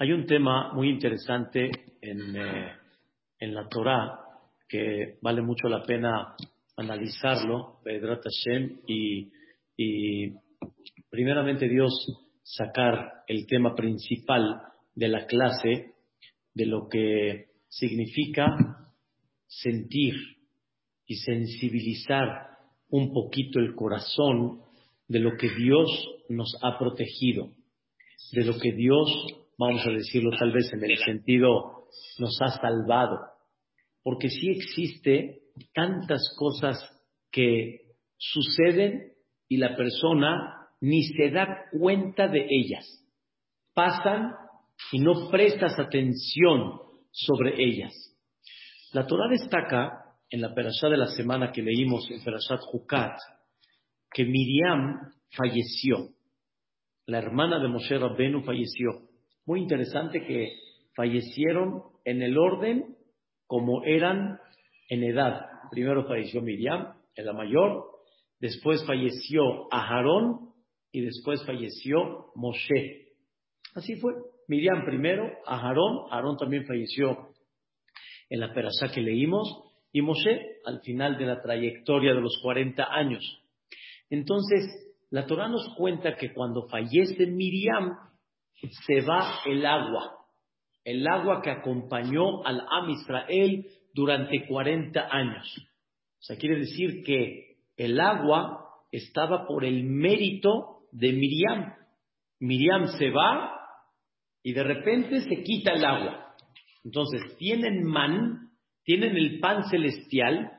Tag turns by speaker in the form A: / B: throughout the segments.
A: Hay un tema muy interesante en, eh, en la Torah que vale mucho la pena analizarlo, Pedrat Hashem, y, y primeramente Dios sacar el tema principal de la clase de lo que significa sentir y sensibilizar un poquito el corazón de lo que Dios nos ha protegido, de lo que Dios, vamos a decirlo tal vez en el sentido, nos ha salvado. Porque sí existe tantas cosas que suceden y la persona ni se da cuenta de ellas. Pasan y no prestas atención sobre ellas. La Torah destaca en la perashá de la semana que leímos en Perashat Jukat que Miriam falleció. La hermana de Moshe Rabbenu falleció. Muy interesante que fallecieron en el orden como eran en edad. Primero falleció Miriam, la mayor, después falleció Aharón y después falleció Moshe. Así fue. Miriam primero, Aharón, Aarón también falleció en la perashá que leímos, y Moshe al final de la trayectoria de los 40 años. Entonces, la Torah nos cuenta que cuando fallece Miriam, se va el agua, el agua que acompañó al Am Israel durante 40 años. O sea, quiere decir que el agua estaba por el mérito de Miriam. Miriam se va y de repente se quita el agua. Entonces, tienen man, tienen el pan celestial,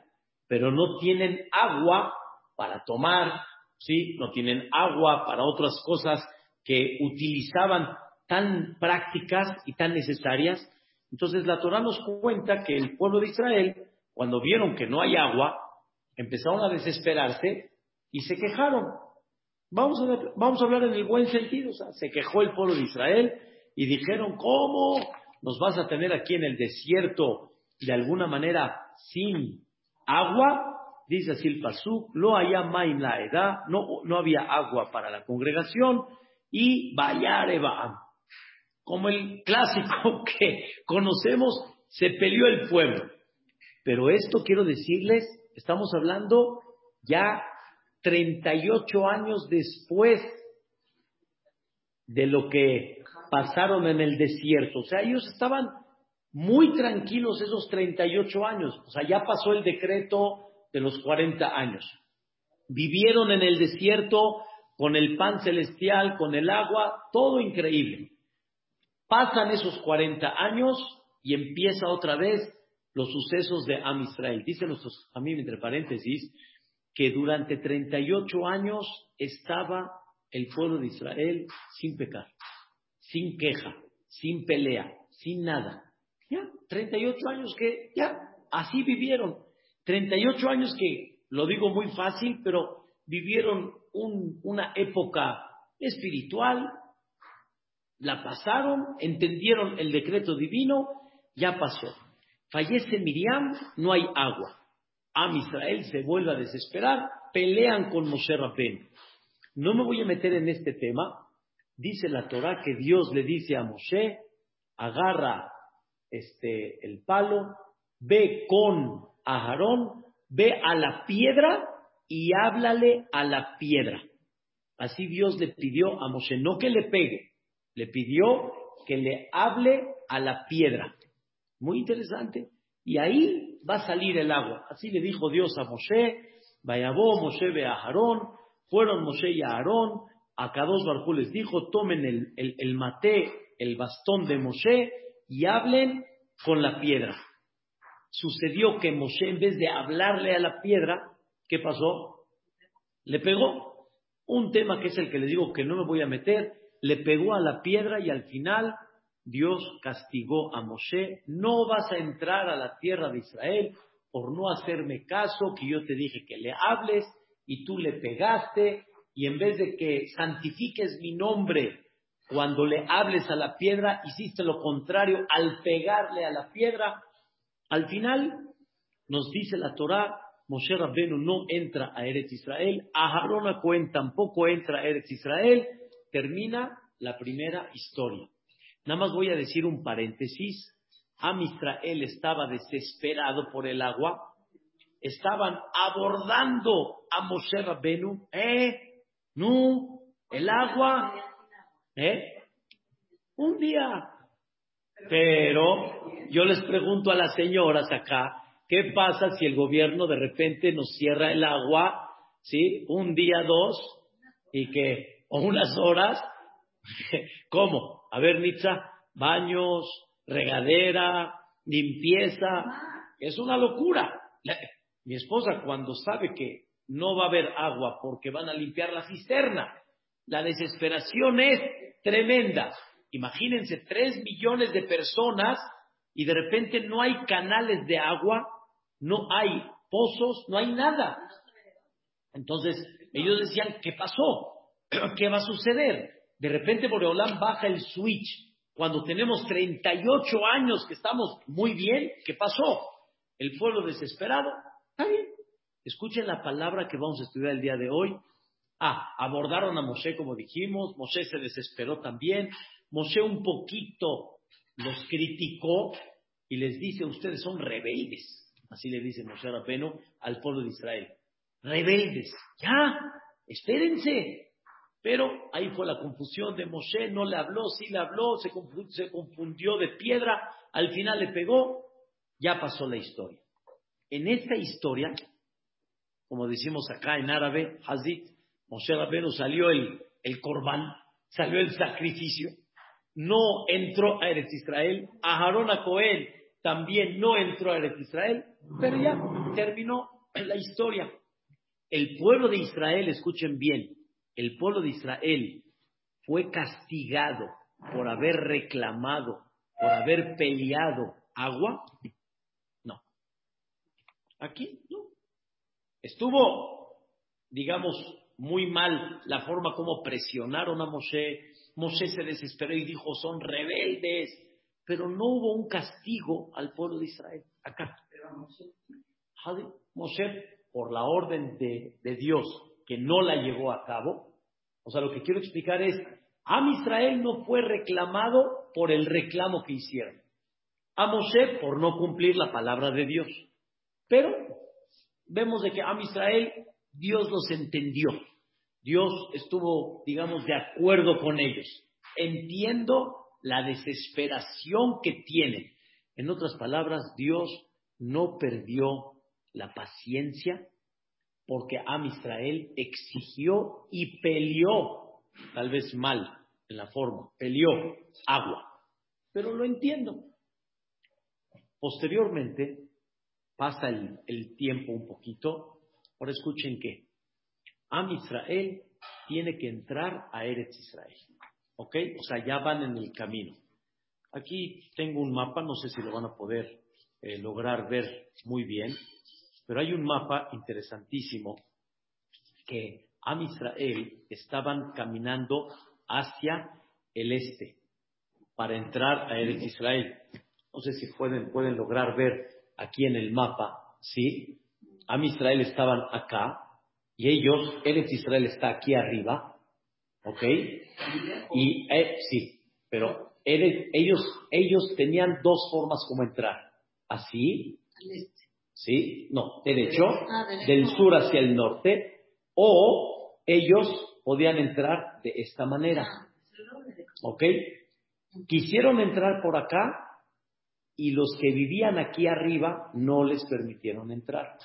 A: pero no tienen agua para tomar, ¿sí? No tienen agua para otras cosas que utilizaban tan prácticas y tan necesarias. Entonces la Torah nos cuenta que el pueblo de Israel, cuando vieron que no hay agua, empezaron a desesperarse y se quejaron. Vamos a, vamos a hablar en el buen sentido. se quejó el pueblo de Israel y dijeron, ¿cómo nos vas a tener aquí en el desierto de alguna manera sin agua? Dice así el Pasuk, lo haya la edad, no había agua para la congregación y vayare Como el clásico que conocemos, se peleó el pueblo. Pero esto quiero decirles, estamos hablando ya 38 años después de lo que pasaron en el desierto. O sea, ellos estaban muy tranquilos esos 38 años. O sea, ya pasó el decreto de los 40 años. Vivieron en el desierto con el pan celestial, con el agua, todo increíble. Pasan esos 40 años y empieza otra vez los sucesos de Am Israel. Dicen nuestros amigos, entre paréntesis, que durante 38 años estaba el pueblo de Israel sin pecar, sin queja, sin pelea, sin nada. Ya, 38 años que ya, así vivieron. 38 años que, lo digo muy fácil, pero vivieron una época espiritual, la pasaron, entendieron el decreto divino, ya pasó. Fallece Miriam, no hay agua. Am Israel se vuelve a desesperar, pelean con Moshe Rabén. No me voy a meter en este tema. Dice la Torah que Dios le dice a Moshe, agarra este, el palo, ve con Aarón, ve a la piedra y háblale a la piedra. Así Dios le pidió a Moshe, no que le pegue, le pidió que le hable a la piedra. Muy interesante. Y ahí va a salir el agua. Así le dijo Dios a Moshe, vayabó Moshe ve a Aarón, fueron Moshe y Aarón, a dos Barjú les dijo, tomen el, el, el mate, el bastón de Moshe y hablen con la piedra sucedió que Moshe, en vez de hablarle a la piedra, ¿qué pasó? Le pegó. Un tema que es el que le digo que no me voy a meter, le pegó a la piedra y al final Dios castigó a Moshe, no vas a entrar a la tierra de Israel por no hacerme caso, que yo te dije que le hables y tú le pegaste y en vez de que santifiques mi nombre cuando le hables a la piedra, hiciste lo contrario al pegarle a la piedra al final, nos dice la Torah, Moshe Rabbenu no entra a Eretz Israel, Aharón Cohen tampoco entra a Eretz Israel, termina la primera historia. Nada más voy a decir un paréntesis. Am Israel estaba desesperado por el agua. Estaban abordando a Moshe Rabbenu. ¿Eh? No, el agua. ¿Eh? Un día. Pero yo les pregunto a las señoras acá, ¿qué pasa si el gobierno de repente nos cierra el agua, ¿sí? Un día, dos, y que, o unas horas, ¿cómo? A ver, Nitza, baños, regadera, limpieza, es una locura. Mi esposa cuando sabe que no va a haber agua porque van a limpiar la cisterna, la desesperación es tremenda. Imagínense, tres millones de personas y de repente no hay canales de agua, no hay pozos, no hay nada. Entonces, ellos decían, ¿qué pasó? ¿Qué va a suceder? De repente Boreolán baja el switch. Cuando tenemos 38 años que estamos muy bien, ¿qué pasó? El pueblo desesperado, está bien. Escuchen la palabra que vamos a estudiar el día de hoy. Ah, abordaron a Moshe como dijimos, Moshe se desesperó también, Moshe un poquito los criticó y les dice, ustedes son rebeldes. Así le dice Moshe Rapeno al pueblo de Israel. Rebeldes, ya, espérense. Pero ahí fue la confusión de Moshe, no le habló, sí le habló, se confundió, de piedra, al final le pegó, ya pasó la historia. En esta historia, como decimos acá en árabe, Hazit, Moshe Rabbeinu salió el, el salió el sacrificio, no entró a Eretz Israel, Aharón a Cohen también no entró a Eretz Israel, pero ya terminó la historia. El pueblo de Israel, escuchen bien, el pueblo de Israel fue castigado por haber reclamado, por haber peleado agua. No. Aquí no. Estuvo, digamos, muy mal la forma como presionaron a Moshe, Moshe se desesperó y dijo, son rebeldes, pero no hubo un castigo al pueblo de Israel. Acá. Moshe, por la orden de, Dios, que no la llevó a cabo, o sea, lo que quiero explicar es, Am Israel no fue reclamado por el reclamo que hicieron. A Moshe por no cumplir la palabra de Dios. Pero vemos de que Am Israel Dios los entendió. Dios estuvo, digamos, de acuerdo con ellos. Entiendo la desesperación que tienen. En otras palabras, Dios no perdió la paciencia porque Am Israel exigió y peleó, tal vez mal en la forma, peleó agua. Pero lo entiendo. Posteriormente, pasa el, el tiempo un poquito. Ahora escuchen que Am Israel tiene que entrar a Eretz Israel. ¿Ok? O sea, ya van en el camino. Aquí tengo un mapa, no sé si lo van a poder eh, lograr ver muy bien, pero hay un mapa interesantísimo que Am Israel estaban caminando hacia el este para entrar a Eretz Israel. No sé si pueden, pueden lograr ver aquí en el mapa, ¿sí? Am Israel estaban acá, y ellos, Eretz Israel está aquí arriba, ¿ok? Y eh, sí, pero ellos, ellos tenían dos formas como entrar. Así, ¿sí? No, derecho, ah, del sur hacia el norte, o ellos podían entrar de esta manera. Ah, ¿Ok? Quisieron entrar por acá y los que vivían aquí arriba no les permitieron entrar.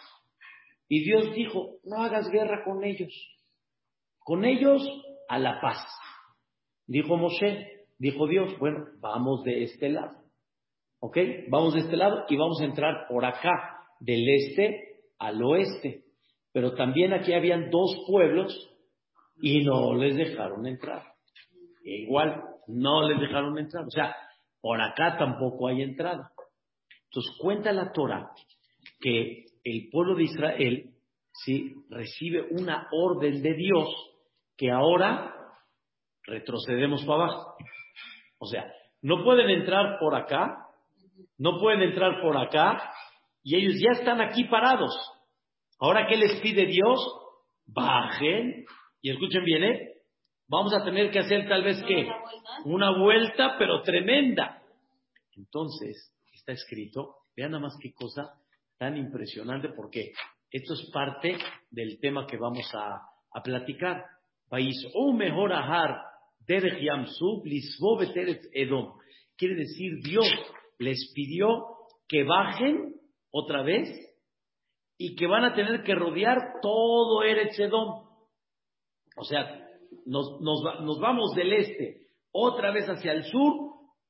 A: Y Dios dijo, no hagas guerra con ellos. Con ellos a la paz. Dijo Moshe, dijo Dios, bueno, vamos de este lado. ¿Ok? Vamos de este lado y vamos a entrar por acá, del este al oeste. Pero también aquí habían dos pueblos y no les dejaron entrar. igual, no les dejaron entrar. O sea, por acá tampoco hay entrada. Entonces cuenta la Torah que el pueblo de Israel ¿sí? recibe una orden de Dios que ahora retrocedemos para abajo. O sea, no pueden entrar por acá, no pueden entrar por acá, y ellos ya están aquí parados. Ahora, ¿qué les pide Dios? Bajen, y escuchen bien, ¿eh? Vamos a tener que hacer tal vez que una vuelta, pero tremenda. Entonces, está escrito, vean nada más qué cosa tan impresionante, porque esto es parte del tema que vamos a, a platicar. País, o mejor ahar, Edom. Quiere decir, Dios les pidió que bajen otra vez y que van a tener que rodear todo Eretz Edom. O sea, nos, vamos del este otra vez hacia el sur,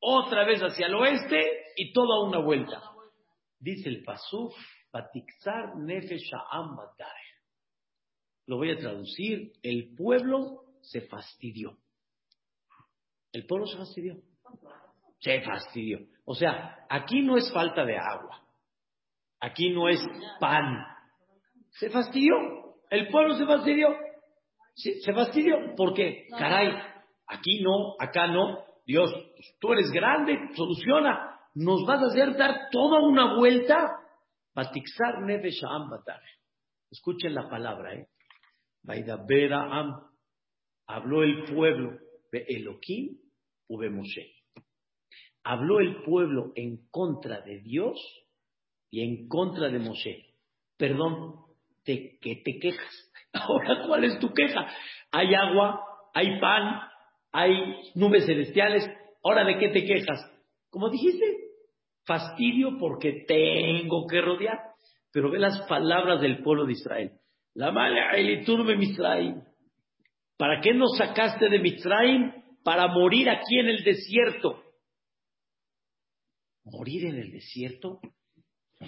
A: otra vez hacia el oeste y toda una vuelta. Dice el Pasuf, Batixar Nefesh Lo voy a traducir, el pueblo se fastidió. El pueblo se fastidió. Se fastidió. O sea, aquí no es falta de agua. Aquí no es pan. Se fastidió. El pueblo se fastidió. Se, fastidió. ¿Por qué? Caray, aquí no, acá no. Dios, tú eres grande, soluciona. Nos vas a hacer dar toda una vuelta. Batixar neve Escuchen la palabra, ¿eh? Am. Habló el pueblo de Elohim u Moshe. Habló el pueblo en contra de Dios y en contra de Moshe. Perdón, ¿de qué te quejas? Ahora, ¿cuál es tu queja? Hay agua, hay pan, hay nubes celestiales. Ahora, ¿de qué te quejas? Como dijiste, fastidio porque tengo que rodear. Pero ve las palabras del pueblo de Israel. La mala de Misraim. ¿Para qué nos sacaste de Misraim? Para morir aquí en el desierto. ¿Morir en el desierto?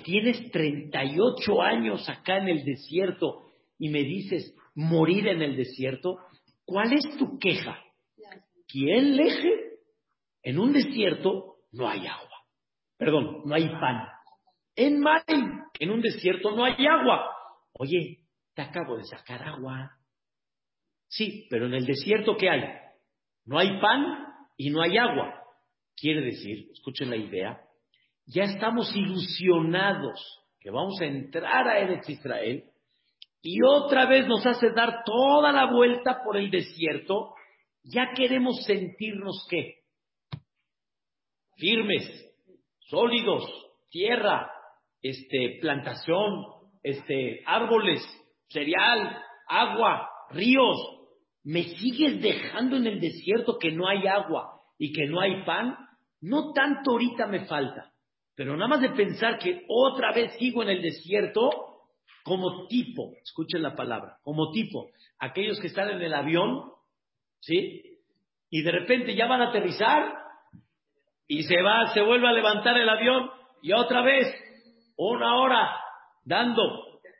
A: Tienes 38 años acá en el desierto y me dices morir en el desierto. ¿Cuál es tu queja? ¿Quién leje? En un desierto no hay agua. Perdón, no hay pan. En Marín, en un desierto no hay agua. Oye, te acabo de sacar agua. Sí, pero en el desierto ¿qué hay? No hay pan y no hay agua. Quiere decir, escuchen la idea, ya estamos ilusionados que vamos a entrar a Eretz Israel y otra vez nos hace dar toda la vuelta por el desierto, ya queremos sentirnos qué? Firmes, sólidos, tierra, este, plantación, este, árboles, cereal, agua, ríos. ¿Me sigues dejando en el desierto que no hay agua y que no hay pan? No tanto ahorita me falta. Pero nada más de pensar que otra vez sigo en el desierto, como tipo, escuchen la palabra, como tipo, aquellos que están en el avión, ¿sí? Y de repente ya van a aterrizar y se va, se vuelve a levantar el avión y otra vez, una hora, dando,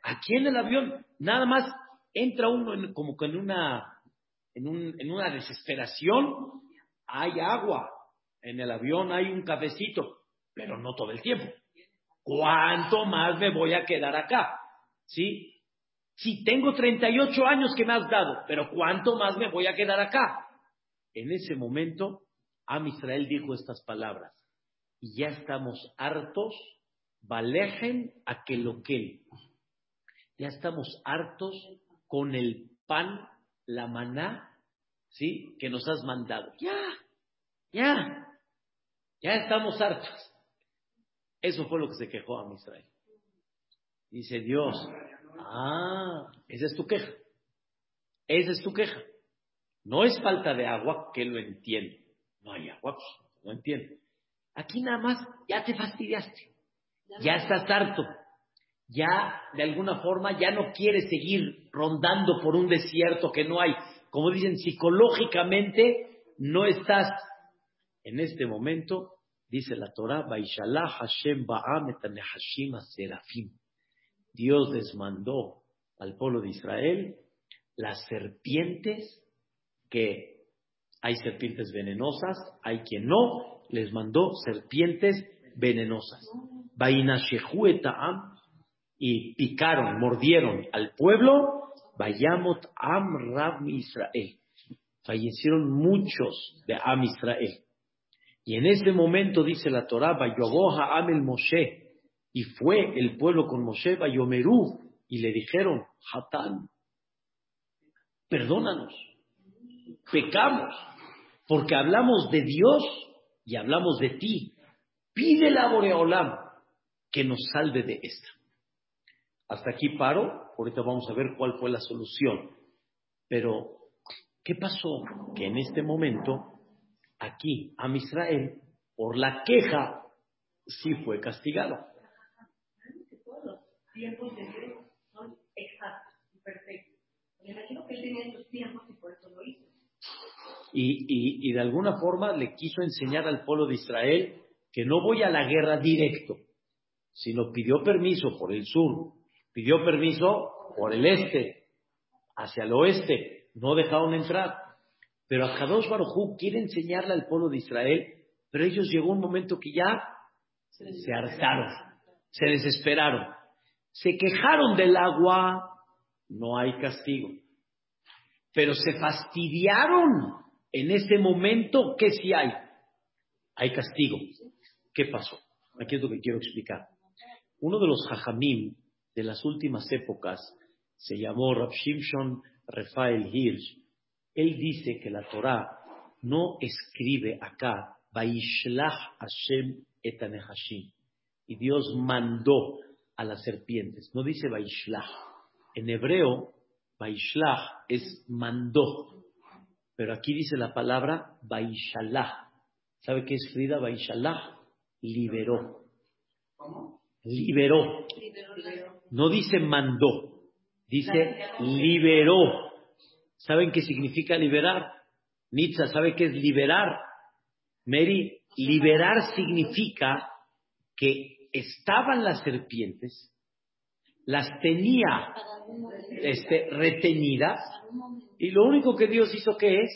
A: aquí en el avión, nada más entra uno como que en una, en, un, en una desesperación, hay agua, en el avión hay un cafecito, pero no todo el tiempo. ¿Cuánto más me voy a quedar acá? ¿Sí? Si tengo 38 años que me has dado, pero ¿cuánto más me voy a quedar acá? En ese momento, Am Israel dijo estas palabras, y ya estamos hartos, valejen a que lo que ya estamos hartos con el pan, la maná, ¿sí? Que nos has mandado. Ya, ya, ya estamos hartos. Eso fue lo que se quejó a Israel. Dice Dios, ah, esa es tu queja. Esa es tu queja. No es falta de agua, que lo entiende. No hay agua, pues, no entiende. Aquí nada más ya te fastidiaste. Ya estás harto. Ya, de alguna forma, ya no quieres seguir rondando por un desierto que no hay. Como dicen, psicológicamente no estás en este momento Dice la Torah, Hashem. Dios les mandó al pueblo de Israel las serpientes que hay serpientes venenosas, hay quien no, les mandó serpientes venenosas. Y picaron, mordieron al pueblo, Bayamot Am Rab Israel. Fallecieron muchos de Am Israel. Y en ese momento dice la Torah, Bayoboha Amel Moshe, y fue el pueblo con Moshe, Bayomerú, y le dijeron, Hatán, perdónanos, pecamos, porque hablamos de Dios y hablamos de ti. Pídele a Boreolam que nos salve de esta. Hasta aquí paro, ahorita vamos a ver cuál fue la solución. Pero, ¿qué pasó? Que en este momento, aquí, a Israel, por la queja, sí fue castigado.
B: Todos los tiempos de Dios son exactos y perfectos. Me imagino que él tenía esos tiempos y por eso lo hizo.
A: Y, y, y de alguna forma le quiso enseñar al pueblo de Israel que no voy a la guerra directo, sino pidió permiso por el sur, pidió permiso por el este, hacia el oeste, no dejaron entrar. Pero a Kadosh Baruj quiere enseñarle al pueblo de Israel, pero ellos llegó un momento que ya se hartaron, se desesperaron, se quejaron del agua, no hay castigo. Pero se fastidiaron en ese momento que sí hay, hay castigo. ¿Qué pasó? Aquí es lo que quiero explicar. Uno de los hajamim de las últimas épocas se llamó Rab Shimshon Rafael Hirsch. Él dice que la Torah no escribe acá Vaishlach Hashem etanehashim y Dios mandó a las serpientes. No dice Vaishlach. En hebreo, Vaishlach es mandó. Pero aquí dice la palabra Vaishalach. ¿Sabe qué es Frida? Vaishalach liberó.
B: ¿Cómo?
A: Liberó.
B: Liberó.
A: No dice mandó, dice liberó. ¿Saben qué significa liberar? Nitza, ¿sabe qué es liberar? Mary, liberar significa que estaban las serpientes, las tenía este, retenidas y lo único que Dios hizo que es,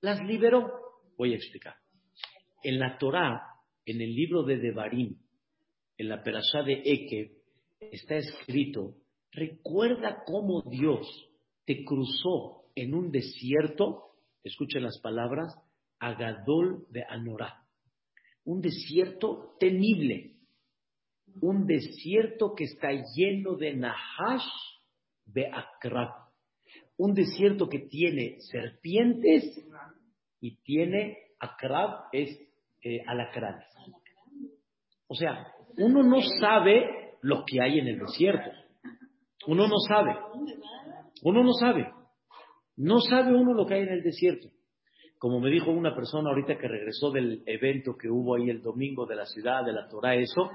A: las liberó. Voy a explicar. En la Torá, en el libro de Devarim, en la Perashá de Ekev, está escrito, recuerda cómo Dios te cruzó en un desierto, escuchen las palabras, Agadol de Anorá, un desierto temible, un desierto que está lleno de Nahash de Akrab, un desierto que tiene serpientes y tiene Akrab, es eh, alacranes. O sea, uno no sabe lo que hay en el desierto. Uno no sabe. Uno no sabe. No sabe uno lo que hay en el desierto. Como me dijo una persona ahorita que regresó del evento que hubo ahí el domingo de la ciudad, de la Torah, eso,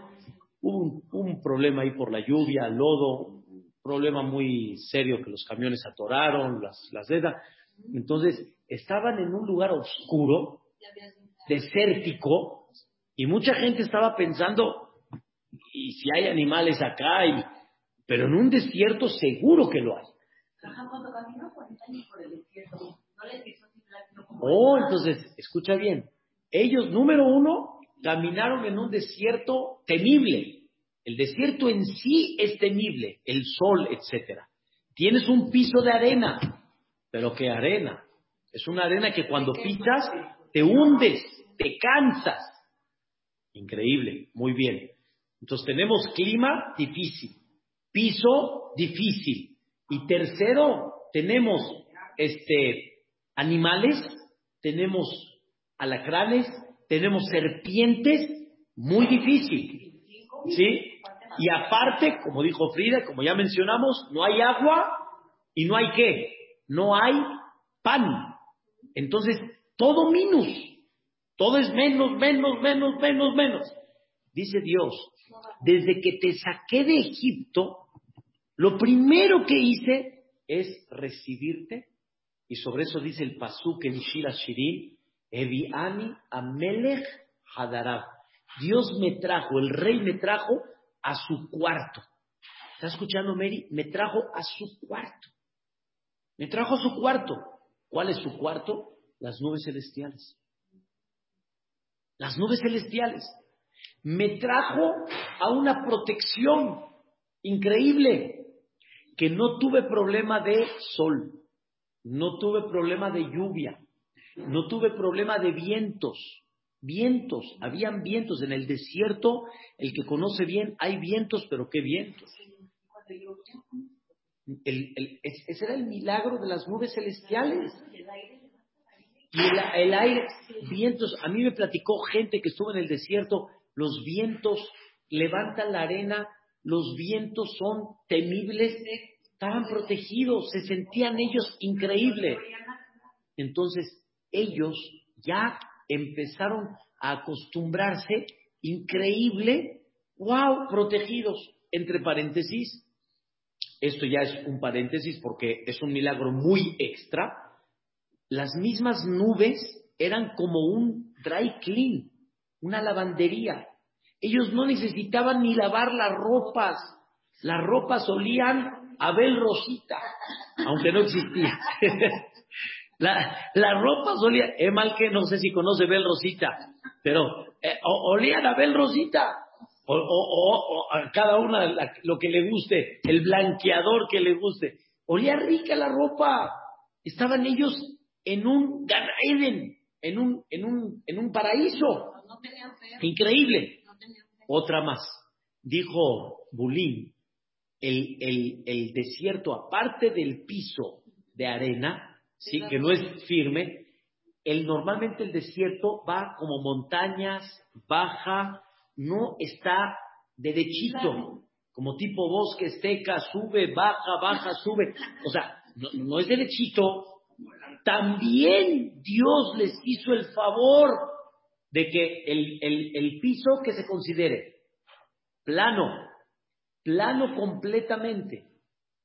A: hubo un, un problema ahí por la lluvia, lodo, un problema muy serio que los camiones atoraron, las, las dedas. Entonces, estaban en un lugar oscuro, desértico, y mucha gente estaba pensando, y si hay animales acá, y, pero en un desierto seguro que lo hay.
B: Ajá, cuando caminó 40 años por el desierto, no les hizo así plástico como
A: Oh, entonces, escucha bien. Ellos, número uno, caminaron en un desierto temible. El desierto en sí es temible, el sol, etcétera. Tienes un piso de arena, pero ¿qué arena? Es una arena que cuando pisas te hundes, te cansas. Increíble, muy bien. Entonces tenemos clima difícil, piso difícil y tercero tenemos este animales, tenemos alacranes, tenemos serpientes, muy difícil, ¿sí? Y aparte, como dijo Frida, como ya mencionamos, no hay agua y no hay qué, no hay pan. Entonces, todo minus, todo es menos, menos, menos, menos, menos. Dice Dios, desde que te saqué de Egipto, lo primero que hice es recibirte, y sobre eso dice el Pasuk en Shira Shirin, Eviani Amelech Hadarab. Dios me trajo, el rey me trajo a su cuarto. ¿Está escuchando, Mary? Me trajo a su cuarto. Me trajo a su cuarto. ¿Cuál es su cuarto? Las nubes celestiales. Las nubes celestiales. Me trajo a una protección increíble, que no tuve problema de sol, no tuve problema de lluvia, no tuve problema de vientos. Vientos, habían vientos en el desierto, el que conoce bien, hay vientos, pero ¿qué vientos? Ese era el milagro de las nubes celestiales. Y el, el aire, vientos, a mí me platicó gente que estuvo en el desierto, los vientos levantan la arena, los vientos son temibles, estaban protegidos, se sentían ellos increíbles. Entonces, ellos ya empezaron a acostumbrarse, increíble, wow, protegidos, entre paréntesis. Esto ya es un paréntesis porque es un milagro muy extra. Las mismas nubes eran como un dry clean, una lavandería. Ellos no necesitaban ni lavar las ropas. Las ropas olían a Bel Rosita, aunque no existía. la, la ropa olía, es mal que no sé si conoce Bel Rosita, pero eh, olían a Bel Rosita. O, o, a cada una lo que le guste, el blanqueador que le guste. Olía rica la ropa. Estaban ellos en un Gan en un, en un, en un paraíso. Increíble. Otra más. Dijo Bulín, el, el, el, desierto, aparte del piso de arena, ¿sí? que no es firme, el, normalmente el desierto va como montañas, baja, no está derechito, como tipo bosque seca, sube, baja, baja, sube. O sea, no, no es derechito. También Dios les hizo el favor de que el, el, el piso que se considere plano, plano completamente,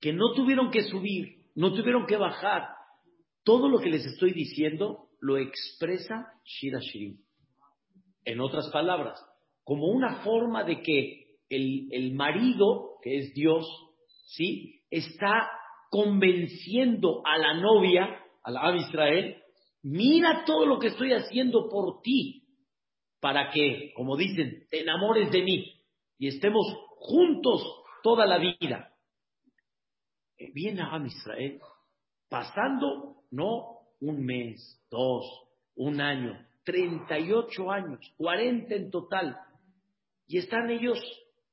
A: que no tuvieron que subir, no tuvieron que bajar. Todo lo que les estoy diciendo lo expresa Shira Shirim. En otras palabras, como una forma de que el, el marido, que es Dios, ¿sí? está convenciendo a la novia, a la Israel, mira todo lo que estoy haciendo por ti, para que, como dicen, te enamores de mí y estemos juntos toda la vida. Eh, viene a Israel pasando no un mes, dos, un año, 38 años, 40 en total, y están ellos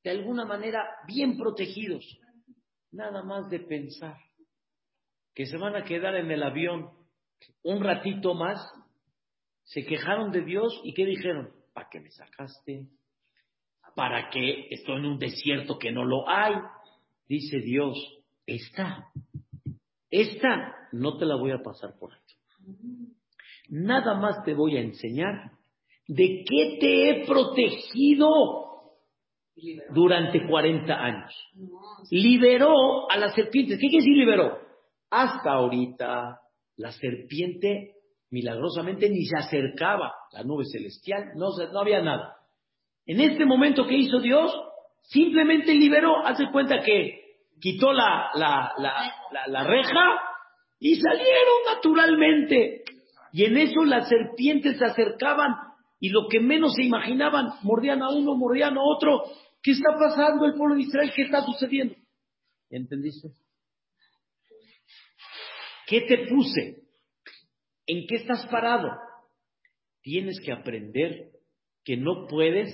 A: de alguna manera bien protegidos. Nada más de pensar que se van a quedar en el avión un ratito más, se quejaron de Dios y ¿qué dijeron? ¿Para qué me sacaste? ¿Para qué estoy en un desierto que no lo hay? Dice Dios, esta, esta no te la voy a pasar por alto. Nada más te voy a enseñar de qué te he protegido durante 40 años. Liberó a las serpientes. ¿Qué quiere decir liberó? Hasta ahorita la serpiente milagrosamente ni se acercaba la nube celestial, no, no había nada. En este momento que hizo Dios, simplemente liberó, hace cuenta que quitó la, la, la, la, reja y salieron naturalmente. Y en eso las serpientes se acercaban y lo que menos se imaginaban, mordían a uno, mordían a otro. ¿Qué está pasando el pueblo de Israel? ¿Qué está sucediendo? ¿Entendiste? ¿Qué te puse? ¿En qué estás parado? Tienes que aprender que no puedes,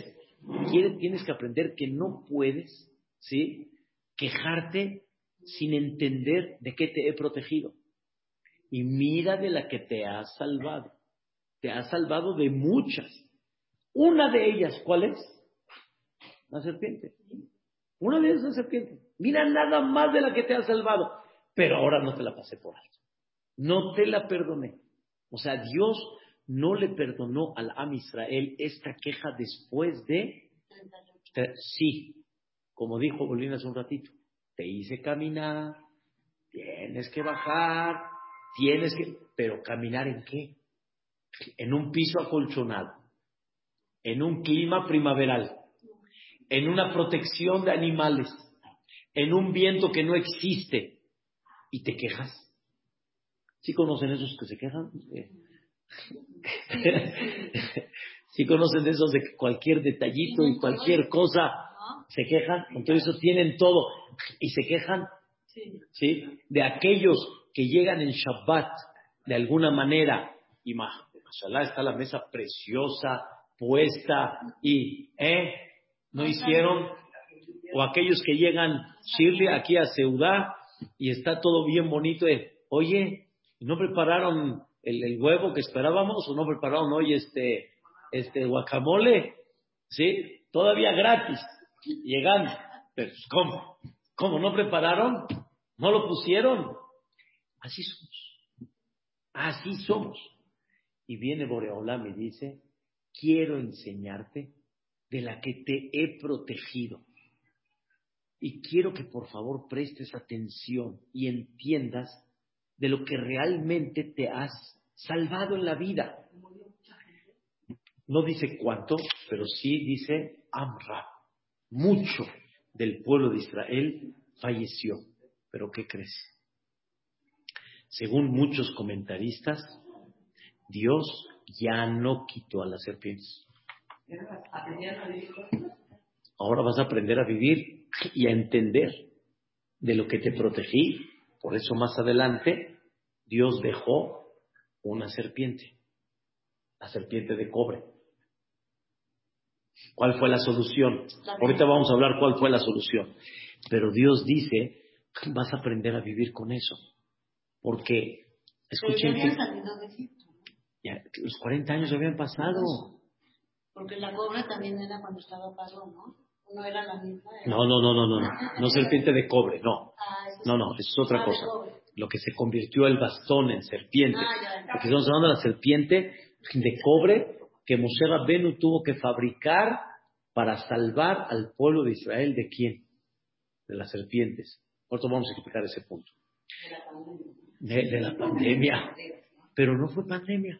A: tienes que aprender que no puedes, ¿sí? Quejarte sin entender de qué te he protegido. Y mira de la que te ha salvado. Te ha salvado de muchas. Una de ellas, ¿cuál es? La serpiente. Una de ellas es la serpiente. Mira nada más de la que te ha salvado. Pero ahora no te la pasé por alto. No te la perdoné. O sea, Dios no le perdonó al Am Israel esta queja después de... Sí, como dijo Bolívar hace un ratito, te hice caminar, tienes que bajar, tienes que... Pero caminar en qué? En un piso acolchonado, en un clima primaveral, en una protección de animales, en un viento que no existe, y te quejas. ¿Sí conocen esos que se quejan? ¿Sí conocen esos de cualquier detallito y cualquier cosa se quejan? Entonces eso tienen todo y se quejan. ¿Sí? De aquellos que llegan en Shabbat de alguna manera y mashallah está la mesa preciosa puesta y ¿eh? no hicieron o aquellos que llegan Shirley aquí a Seudá y está todo bien bonito, oye, no prepararon el, el huevo que esperábamos o no prepararon hoy este, este guacamole, ¿sí? Todavía gratis, llegando. Pero, pues, ¿cómo? ¿Cómo? ¿No prepararon? ¿No lo pusieron? Así somos. Así somos. Y viene Boreolam y dice, quiero enseñarte de la que te he protegido. Y quiero que por favor prestes atención y entiendas de lo que realmente te has salvado en la vida. No dice cuánto, pero sí dice Amra. Mucho del pueblo de Israel falleció. ¿Pero qué crees? Según muchos comentaristas, Dios ya no quitó a las serpientes. Ahora vas a aprender a vivir y a entender de lo que te protegí. Por eso más adelante Dios dejó una serpiente, la serpiente de cobre. ¿Cuál fue la solución? Ahorita vamos a hablar cuál fue la solución. Pero Dios dice, vas a aprender a vivir con eso. Porque, escuchen que ya, los 40 años habían pasado.
B: Porque la cobra también era cuando estaba Pablo, ¿no? No era la misma.
A: No, no, no, no, no, no. Serpiente de cobre, no.
B: Ah, eso
A: No, no,
B: sí.
A: es otra
B: Ah,
A: cosa. Lo que se convirtió el bastón en serpiente.
B: Ah.
A: Porque estamos hablando de la serpiente de cobre que Moshe Rabbenu tuvo que fabricar para salvar al pueblo de Israel. ¿De quién? De las serpientes. Ahorita vamos a explicar ese punto. De, de la pandemia. Pero no fue pandemia.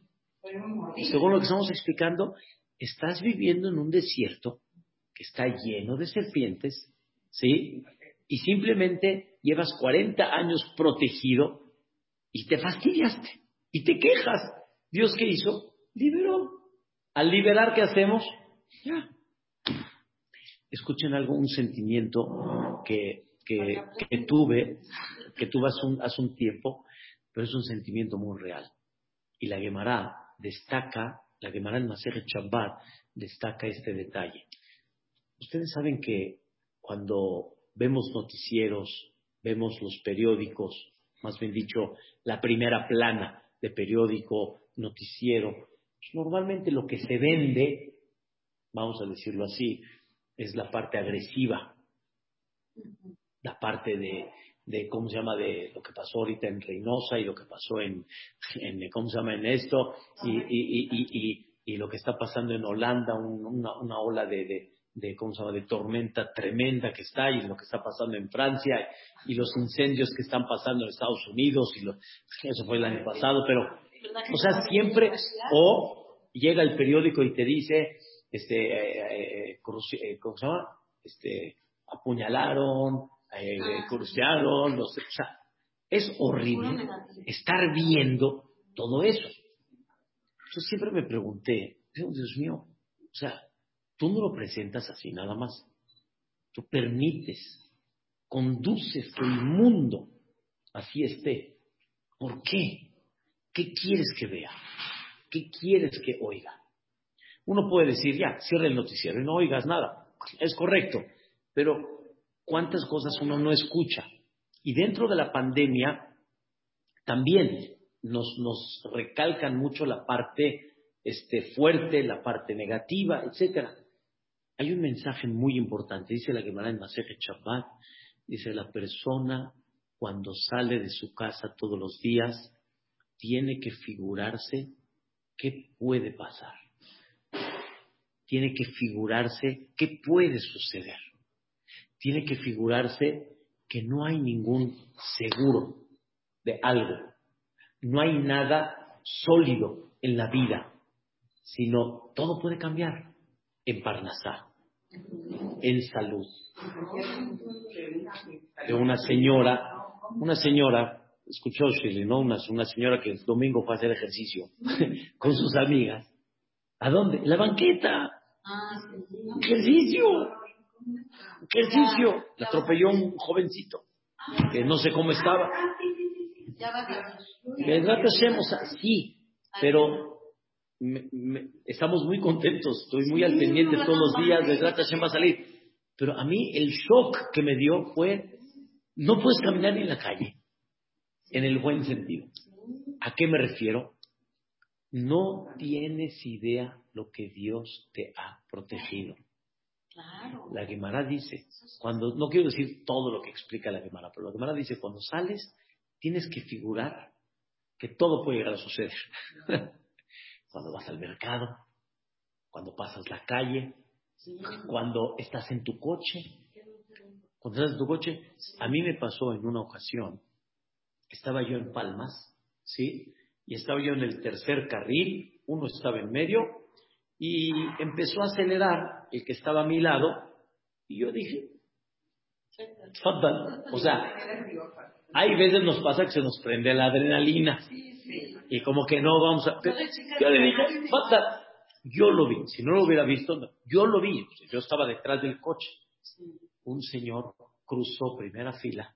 A: Según lo que estamos explicando, estás viviendo en un desierto que está lleno de serpientes, ¿sí? Y simplemente llevas 40 años protegido y te fastidiaste y te quejas. ¿Dios qué hizo? Liberó. Al liberar, ¿qué hacemos? Ya. Escuchen algo, un sentimiento que, que, que tuve, que tuve hace un, hace un tiempo, pero es un sentimiento muy real. Y la Gemara destaca, la Gemara en Maseret Shabbat destaca este detalle. Ustedes saben que cuando vemos noticieros, vemos los periódicos, más bien dicho, la primera plana de periódico, noticiero, pues normalmente lo que se vende, vamos a decirlo así, es la parte agresiva, la parte de, de, ¿cómo se llama?, de lo que pasó ahorita en Reynosa y lo que pasó en, en ¿cómo se llama?, en esto, y, y, y, y, lo que está pasando en Holanda, un- una, una ola de, de, de, ¿cómo se llama?, de tormenta tremenda que está, y lo que está pasando en Francia, y los incendios que están pasando en Estados Unidos, y eso fue el año pasado, pero, o sea, siempre, o llega el periódico y te dice, este, eh, eh, cruci- eh, ¿cómo se llama?, este, apuñalaron, eh,
B: Ah.
A: cruciaron, los, o sea, es horrible estar viendo todo eso. Yo siempre me pregunté, Dios mío, o sea, tú no lo presentas así nada más. Tú permites, conduces que el mundo así esté. ¿Por qué? ¿Qué quieres que vea? ¿Qué quieres que oiga? Uno puede decir, ya, cierra el noticiero y no oigas nada. Es correcto. Pero, ¿cuántas cosas uno no escucha? Y dentro de la pandemia, también nos, nos recalcan mucho la parte este, fuerte, la parte negativa, etcétera. Hay un mensaje muy importante, dice la Gemara en Masejet Shabbat, dice la persona cuando sale de su casa todos los días tiene que figurarse qué puede pasar. Tiene que figurarse qué puede suceder. Tiene que figurarse que no hay ningún seguro de algo. No hay nada sólido en la vida, sino todo puede cambiar en Parnasá, en salud. De una señora, una señora, escuchó Shirley, ¿no? Una, una señora que el domingo fue a hacer ejercicio con sus amigas. ¿A dónde? La banqueta.
B: Ah.
A: Ejercicio. Ejercicio. La atropelló un jovencito que no sé cómo estaba.
B: Ya va a
A: Bezrat Hashem, o sea, sí, pero me- me- estamos muy contentos, estoy muy al pendiente todos los días, Bezrat Hashem va a salir. Pero a mí el shock que me dio fue, no puedes caminar ni en la calle, en el buen sentido. ¿A qué me refiero? No tienes idea lo que Dios te ha protegido.
B: Claro.
A: La Gemara dice, cuando, no quiero decir todo lo que explica la Gemara, pero la Gemara dice, cuando sales, tienes que figurar que todo puede llegar a suceder. cuando vas al mercado, cuando pasas la calle, cuando estás en tu coche. Cuando estás en tu coche, a mí me pasó en una ocasión, estaba yo en Palmas, ¿sí? Y estaba yo en el tercer carril, uno estaba en medio, y empezó a acelerar el que estaba a mi lado, y yo dije, o sea, hay veces nos pasa que se nos prende la adrenalina, y como que no vamos a... Yo le yo lo vi, si no lo hubiera visto, no. yo lo vi, yo estaba detrás del coche. Un señor cruzó primera fila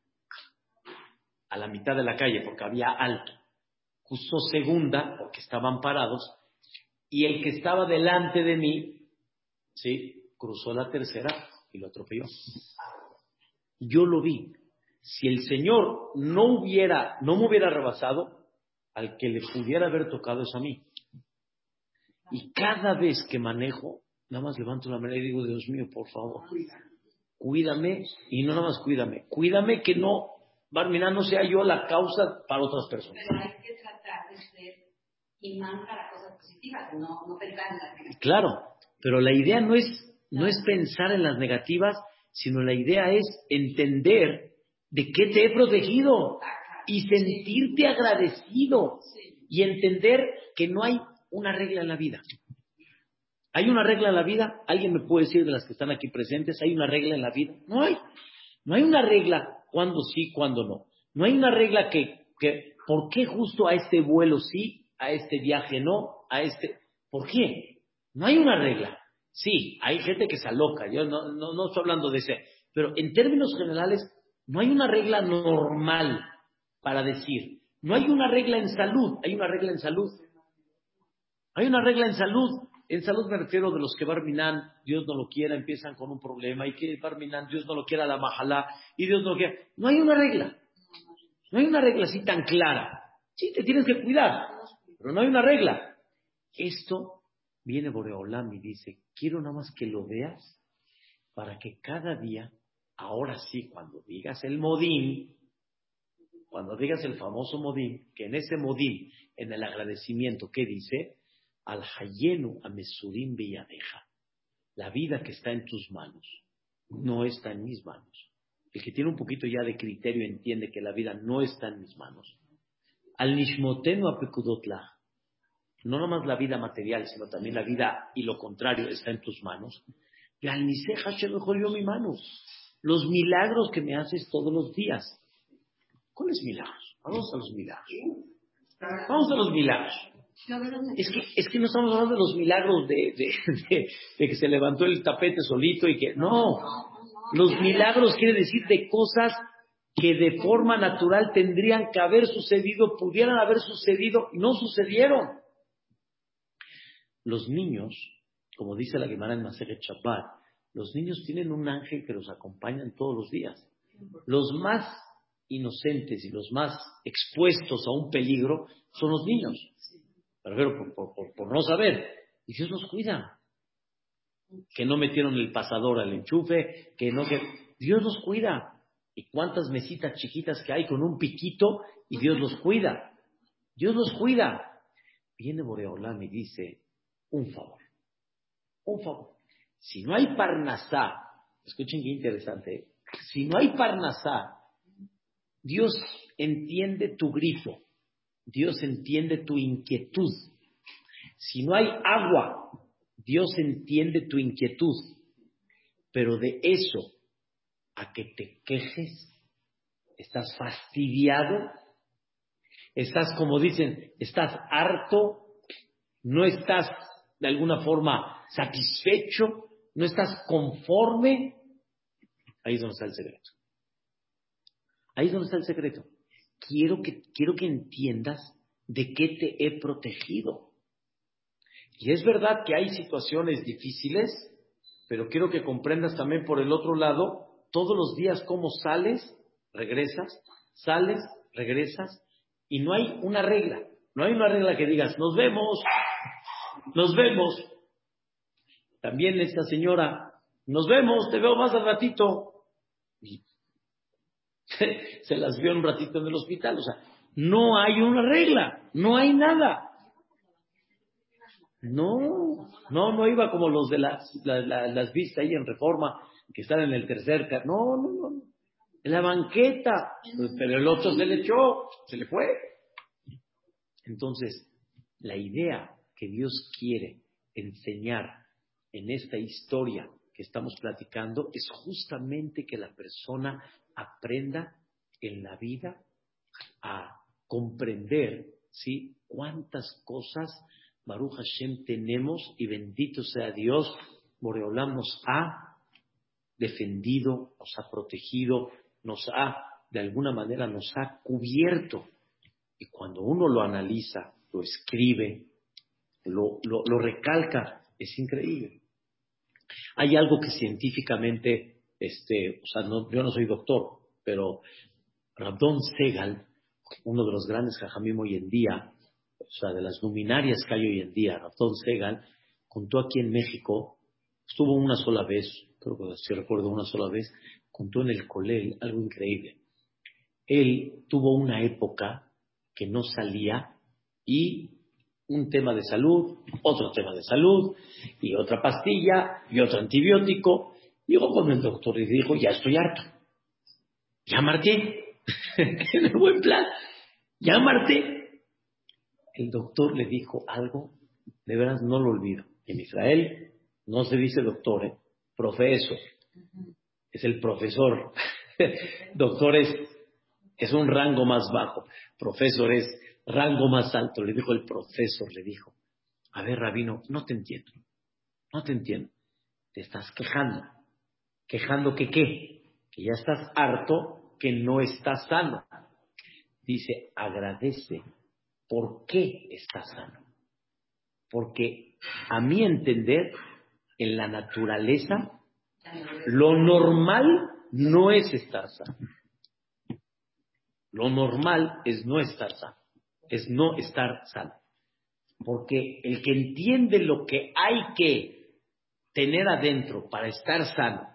A: a la mitad de la calle porque había alto. Cruzó segunda porque estaban parados y el que estaba delante de mí, sí, cruzó la tercera y lo atropelló. Yo lo vi. Si el Señor no hubiera, no me hubiera rebasado, al que le pudiera haber tocado es a mí. Y cada vez que manejo, nada más levanto la mano y digo, Dios mío, por favor, cuídame, y no nada más cuídame, cuídame que no, Barmina, no sea yo la causa para otras personas.
B: Pero hay que tratar de ser imán para cosas positivas, no, no pensar en las negativas.
A: Claro, pero la idea no es, no es pensar en las negativas, sino la idea es entender de qué te he protegido y sentirte agradecido y entender que no hay una regla en la vida. ¿Hay una regla en la vida? ¿Alguien me puede decir de las que están aquí presentes? ¿Hay una regla en la vida? No hay. No hay una regla cuándo sí, cuándo no. No hay una regla que, que, ¿por qué justo a este vuelo sí, a este viaje no, a este... ¿Por qué? No hay una regla. Sí, hay gente que se aloca, yo no, no, no estoy hablando de ese, pero en términos generales no hay una regla normal para decir. No hay una regla en salud, hay una regla en salud. Hay una regla en salud. En salud me refiero de los que Barminan, Dios no lo quiera, empiezan con un problema, y que Barminan, Dios no lo quiera, la majalá, y Dios no lo quiera. No hay una regla. No hay una regla así tan clara. Sí, te tienes que cuidar, pero no hay una regla. Esto viene Boreolam y dice, quiero nada más que lo veas para que cada día, ahora sí, cuando digas el modín, cuando digas el famoso modín, que en ese modín, en el agradecimiento, ¿qué dice? Al hayenu a mesurim beyadeja. La vida que está en tus manos no está en mis manos. El que tiene un poquito ya de criterio entiende que la vida no está en mis manos. Al nishmotenu a pekudotla. No nomás la vida material, sino también la vida y lo contrario está en tus manos. Y al niseja mejor yo mi mano. Los milagros que me haces todos los días. ¿Cuáles milagros? Vamos a los milagros. Vamos a los milagros. Es que, es que no estamos hablando de los milagros de, de, de, de que se levantó el tapete solito y que. No. Los milagros quiere decir de cosas que de forma natural tendrían que haber sucedido, pudieran haber sucedido y no sucedieron. Los niños, como dice la Gemara en Maseret Shabbat, los niños tienen un ángel que los acompaña todos los días. Los más inocentes y los más expuestos a un peligro son los niños. Pero por, por, no saber. Y Dios los cuida. Que no metieron el pasador al enchufe, que no que. Dios los cuida. ¿Y cuántas mesitas chiquitas que hay con un piquito y Dios los cuida? Dios los cuida. Viene Boreolam y dice, un favor. Un favor. Si no hay parnasá, escuchen qué interesante, si no hay parnasá, Dios entiende tu grito, Dios entiende tu inquietud. Si no hay agua, Dios entiende tu inquietud. Pero de eso a que te quejes, estás fastidiado, estás, como dicen, estás harto, no estás de alguna forma satisfecho, no estás conforme, ahí es donde está el secreto. Ahí es donde está el secreto. Quiero que, quiero que entiendas de qué te he protegido. Y es verdad que hay situaciones difíciles, pero quiero que comprendas también por el otro lado, todos los días cómo sales, regresas, sales, regresas, y no hay una regla. No hay una regla que digas, nos vemos, nos vemos. También esta señora, nos vemos, te veo más al ratito. Y se las vio un ratito en el hospital. O sea, no hay una regla, no hay nada. No, no, no iba como los de las, las, vistas ahí en Reforma, que están en el tercer. No, no, no. En la banqueta. Pero el otro se le echó, se le fue. Entonces, la idea que Dios quiere enseñar en esta historia que estamos platicando es justamente que la persona aprenda en la vida a comprender, ¿sí? Cuántas cosas Baruch Hashem tenemos y bendito sea Dios, Boreolam nos ha defendido, nos ha protegido, nos ha, de alguna manera, nos ha cubierto. Y cuando uno lo analiza, lo escribe, lo, lo, recalca, es increíble. Hay algo que científicamente, este, o sea, yo no soy doctor, pero Rabdon Segal, uno de los grandes jajamim hoy en día, o sea, de las luminarias que hay hoy en día, Rabdon Segal, contó aquí en México, estuvo una sola vez, creo que si recuerdo una sola vez, contó en el Colel algo increíble. Él tuvo una época que no salía y un tema de salud, otro tema de salud, y otra pastilla, y otro antibiótico. Llegó con el doctor y dijo, ya estoy harto. Ya marqué. en el buen plan. Ya marqué. El doctor le dijo algo, de veras no lo olvido. En Israel no se dice doctor, ¿eh? profesor. Es el profesor. doctor es, es un rango más bajo. Profesor es rango más alto, le dijo el profesor, le dijo, a ver, rabino, no te entiendo, no te entiendo, te estás quejando, quejando que qué, que ya estás harto, que no estás sano. Dice, agradece, ¿por qué estás sano? Porque a mi entender, en la naturaleza, lo normal no es estar sano. Lo normal es no estar sano es no estar sano. Porque el que entiende lo que hay que tener adentro para estar sano,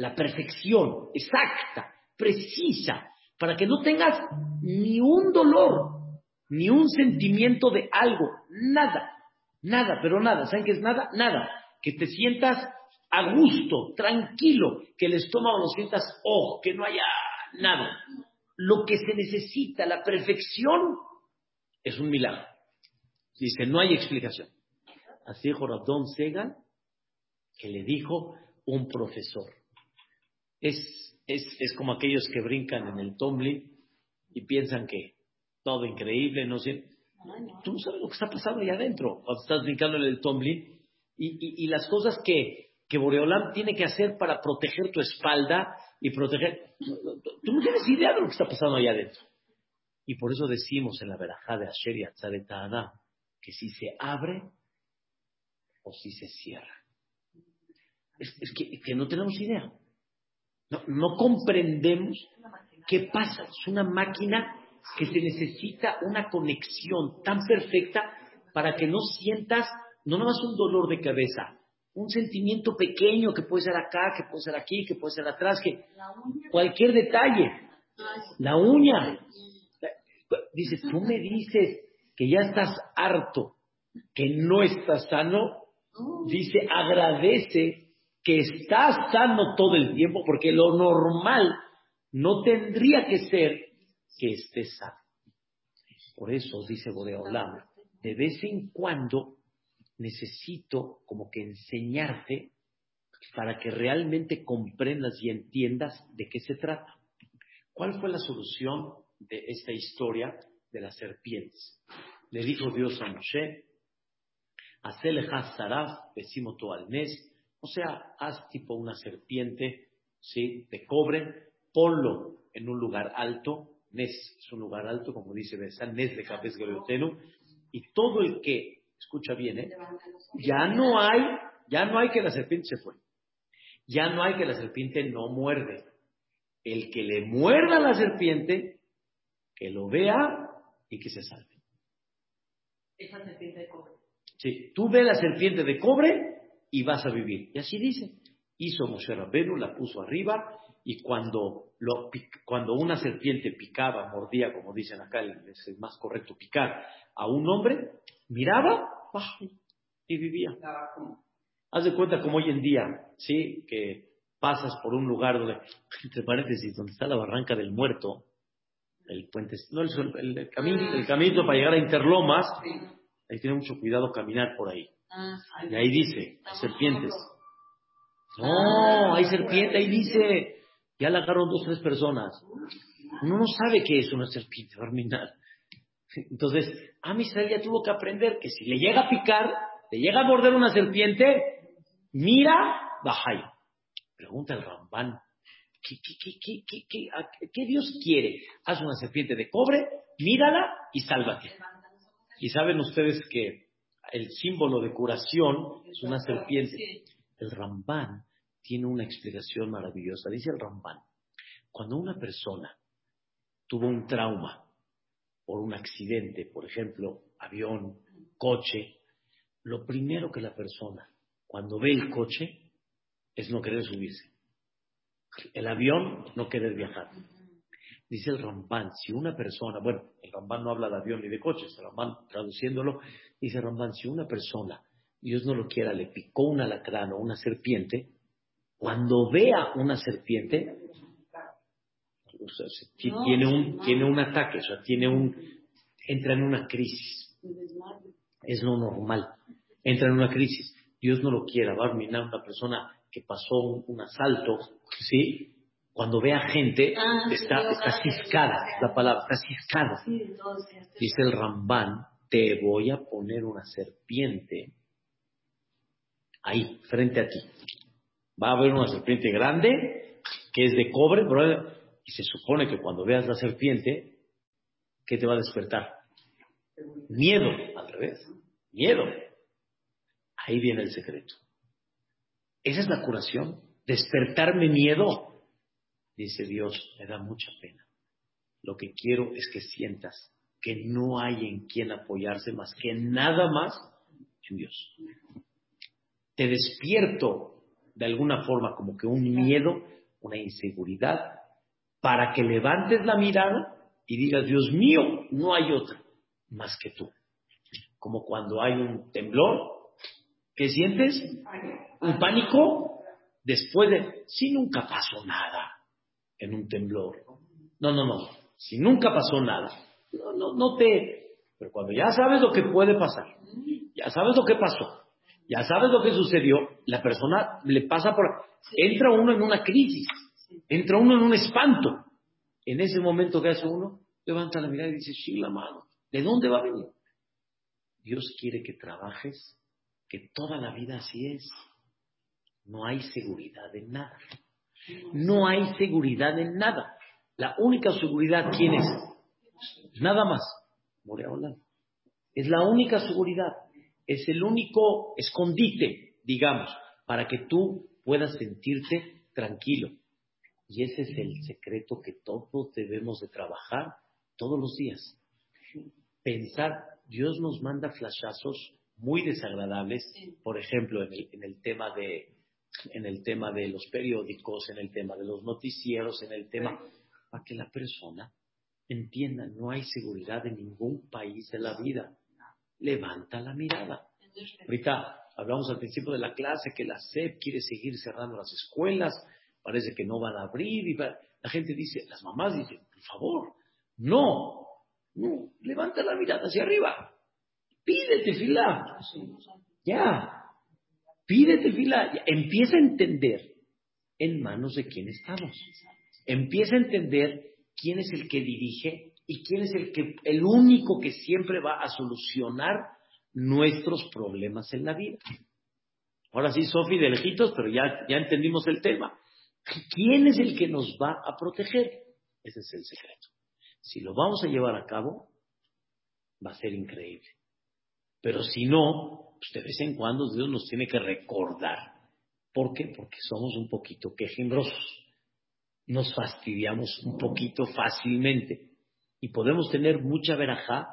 A: la perfección exacta, precisa, para que no tengas ni un dolor, ni un sentimiento de algo, nada, nada, pero nada, ¿saben qué es nada? Nada, que te sientas a gusto, tranquilo, que el estómago lo sientas, oh, que no haya nada. Lo que se necesita, la perfección, es un milagro. Dice, no hay explicación. Así dijo Rabdon Segal, que le dijo un profesor. Es, es, es como aquellos que brincan en el Tomlin y piensan que todo increíble, no sé. Tú no sabes lo que está pasando ahí adentro cuando estás brincando en el Tomlin y, y, las cosas que, que Boreolam tiene que hacer para proteger tu espalda y proteger. Tú no tienes idea de lo que está pasando ahí adentro. Y por eso decimos en la verajá de Asher y que si se abre o si se cierra. Es, que, no tenemos idea. No, comprendemos qué pasa. Es una máquina que se necesita una conexión tan perfecta para que no sientas no nomás un dolor de cabeza, un sentimiento pequeño que puede ser acá, que puede ser aquí, que puede ser atrás, que cualquier detalle. La uña, Dice, tú me dices que ya estás harto, que no estás sano. Dice, agradece que estás sano todo el tiempo, porque lo normal no tendría que ser que estés sano. Por eso dice Boreolam, de vez en cuando necesito como que enseñarte para que realmente comprendas y entiendas de qué se trata. ¿Cuál fue la solución de esta historia de las serpientes. Le dijo Dios a Moshe, Haceleja saraf, tú al mes, o sea, haz tipo una serpiente, ¿sí? De cobre, ponlo en un lugar alto, Nes es un lugar alto, como dice Besan, Nes de Cafés Galeotenu, y todo el que, escucha bien, ¿eh? ya no hay, ya no hay que la serpiente se fue, ya no hay que la serpiente no muerde. El que le muerda a la serpiente que lo vea y que se salve.
B: esa serpiente de cobre.
A: Sí, tú ve la serpiente de cobre y vas a vivir. Y así dice. Hizo Moshe Rabbeinu, la puso arriba y cuando, lo, cuando una serpiente picaba, mordía, como dicen acá, es el más correcto picar, a un hombre, miraba y vivía. Haz de cuenta como hoy en día, ¿sí? Que pasas por un lugar donde, entre paréntesis, donde está la barranca del muerto, el puente, no el, el, el camino, el camino para llegar a Interlomas, hay que tener mucho cuidado caminar por ahí.
B: Ah,
A: Y ahí dice, serpientes. No, hay serpiente, ahí dice, ya la agarraron dos tres personas. Uno no sabe qué es una serpiente, Barminar. Entonces, a Israel ya tuvo que aprender que si le llega a picar, le llega a morder una serpiente, mira, bajay. Pregunta el Rambán, ¿qué, qué Dios quiere? Haz una serpiente de cobre, mírala y sálvate. Y saben ustedes que el símbolo de curación es una serpiente. El Rambán tiene una explicación maravillosa. Dice el Rambán, cuando una persona tuvo un trauma por un accidente, por ejemplo, avión, coche, lo primero que la persona, cuando ve el coche, es no querer subirse. El avión, no querer viajar. Dice el Rambán, si una persona, bueno, el Rambán no habla de avión ni de coches, el Rambán traduciéndolo, dice el Rambán, si una persona, Dios no lo quiera, le picó un alacrán o una serpiente, cuando vea una serpiente, o sea, se- ti-
B: No,
A: tiene, un, tiene un ataque, o sea, tiene un, entra en una crisis, es lo normal, entra en una crisis. Dios no lo quiera, va a minar una persona que pasó un, un asalto, ¿sí? Cuando ve a gente,
B: Ah,
A: está, está ciscada, la palabra, está ciscada. Dice el Rambán, te voy a poner una serpiente ahí, frente a ti. Va a haber una serpiente grande, que es de cobre, y se supone que cuando veas la serpiente, ¿qué te va a despertar? Miedo, al revés, miedo. Ahí viene el secreto. Esa es la curación, despertarme miedo. Dice Dios, me da mucha pena. Lo que quiero es que sientas que no hay en quien apoyarse más que nada más en Dios. Te despierto de alguna forma como que un miedo, una inseguridad, para que levantes la mirada y digas, Dios mío, no hay otra más que tú. Como cuando hay un temblor, ¿qué sientes? Un pánico después de, si nunca pasó nada en un temblor. No, no, no. Si nunca pasó nada, no, no, no te. Pero cuando ya sabes lo que puede pasar, ya sabes lo que pasó, ya sabes lo que sucedió, la persona le pasa por. Entra uno en una crisis, entra uno en un espanto. En ese momento, ¿qué hace uno? Levanta la mirada y dice, sí, la mano. ¿De dónde va a venir? Dios quiere que trabajes, que toda la vida así es. No hay seguridad en nada. No hay seguridad en nada. La única seguridad, ¿quién es? Nada más. Boreola. Es la única seguridad. Es el único escondite, digamos, para que tú puedas sentirte tranquilo. Y ese es el secreto que todos debemos de trabajar todos los días. Pensar, Dios nos manda flashazos muy desagradables, por ejemplo, en el, en el tema de en el tema de los periódicos, en el tema de los noticieros, en el tema para que la persona entienda, no hay seguridad en ningún país de la vida. Levanta la mirada. Ahorita hablamos al principio de la clase que la SEP quiere seguir cerrando las escuelas, parece que no van a abrir y la gente dice, las mamás dicen, por favor, no, no, levanta la mirada hacia arriba, pídete fila, ya, pídete fila, empieza a entender en manos de quién estamos, empieza a entender quién es el que dirige y quién es el que, el único que siempre va a solucionar nuestros problemas en la vida. Ahora sí, Sofi, de lejitos, pero ya, ya entendimos el tema. ¿Quién es el que nos va a proteger? Ese es el secreto. Si lo vamos a llevar a cabo, va a ser increíble. Pero si no, pues de vez en cuando Dios nos tiene que recordar. ¿Por qué? Porque somos un poquito quejimbrosos. Nos fastidiamos un poquito fácilmente. Y podemos tener mucha verajá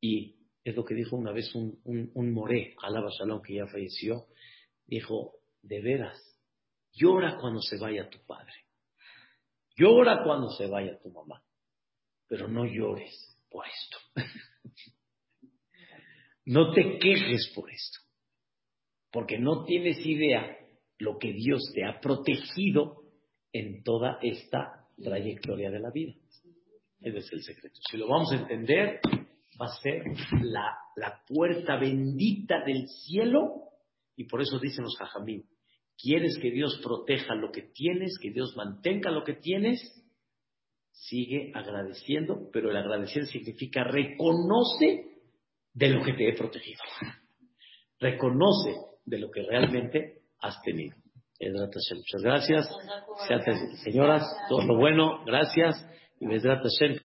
A: y Es lo que dijo una vez un, un, un moré, Alaba Shalom, que ya falleció. Dijo, de veras, llora cuando se vaya tu padre. Llora cuando se vaya tu mamá. Pero no llores por esto. no te quejes por esto. Porque no tienes idea lo que Dios te ha protegido en toda esta trayectoria de la vida. Ese es el secreto. Si lo vamos a entender, va a ser la, puerta bendita del cielo. Y por eso dicen los jajamín, ¿quieres que Dios proteja lo que tienes, que Dios mantenga lo que tienes? Sigue agradeciendo, pero el agradecer significa reconoce de lo que te he protegido. Reconoce de lo que realmente has tenido. Muchas gracias. Señoras, todo lo bueno, gracias. Y Hashem.